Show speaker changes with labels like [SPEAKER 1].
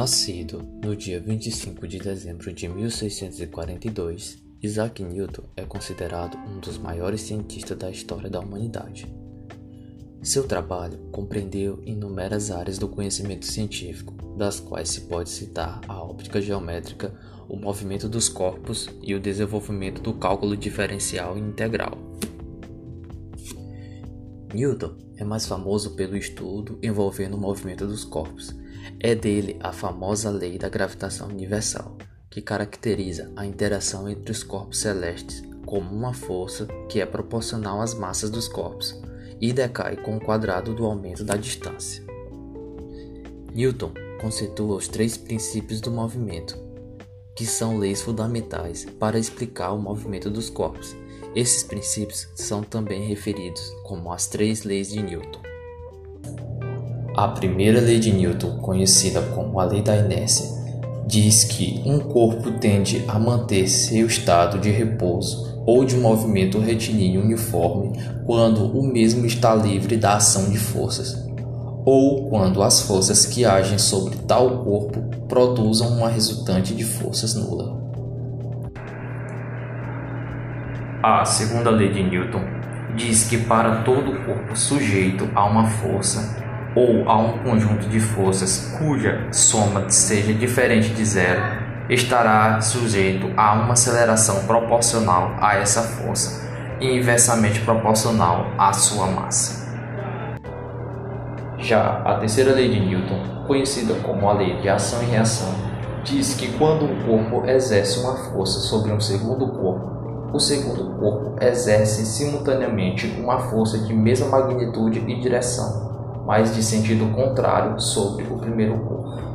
[SPEAKER 1] Nascido no dia 25 de dezembro de 1642, Isaac Newton é considerado um dos maiores cientistas da história da humanidade. Seu trabalho compreendeu inúmeras áreas do conhecimento científico, das quais se pode citar a óptica geométrica, o movimento dos corpos e o desenvolvimento do cálculo diferencial e integral. Newton é mais famoso pelo estudo envolvendo o movimento dos corpos. É dele a famosa lei da gravitação universal, que caracteriza a interação entre os corpos celestes como uma força que é proporcional às massas dos corpos e decai com o quadrado do aumento da distância. Newton conceitua os três princípios do movimento, que são leis fundamentais para explicar o movimento dos corpos esses princípios são também referidos como as três leis de Newton. A primeira lei de Newton, conhecida como a lei da inércia, diz que um corpo tende a manter seu estado de repouso ou de movimento retilíneo uniforme quando o mesmo está livre da ação de forças, ou quando as forças que agem sobre tal corpo produzam uma resultante de forças nula. A segunda lei de Newton diz que para todo corpo sujeito a uma força ou a um conjunto de forças cuja soma seja diferente de zero, estará sujeito a uma aceleração proporcional a essa força e inversamente proporcional à sua massa. Já a terceira lei de Newton, conhecida como a lei de ação e reação, diz que quando um corpo exerce uma força sobre um segundo corpo, o segundo corpo exerce simultaneamente uma força de mesma magnitude e direção, mas de sentido contrário sobre o primeiro corpo.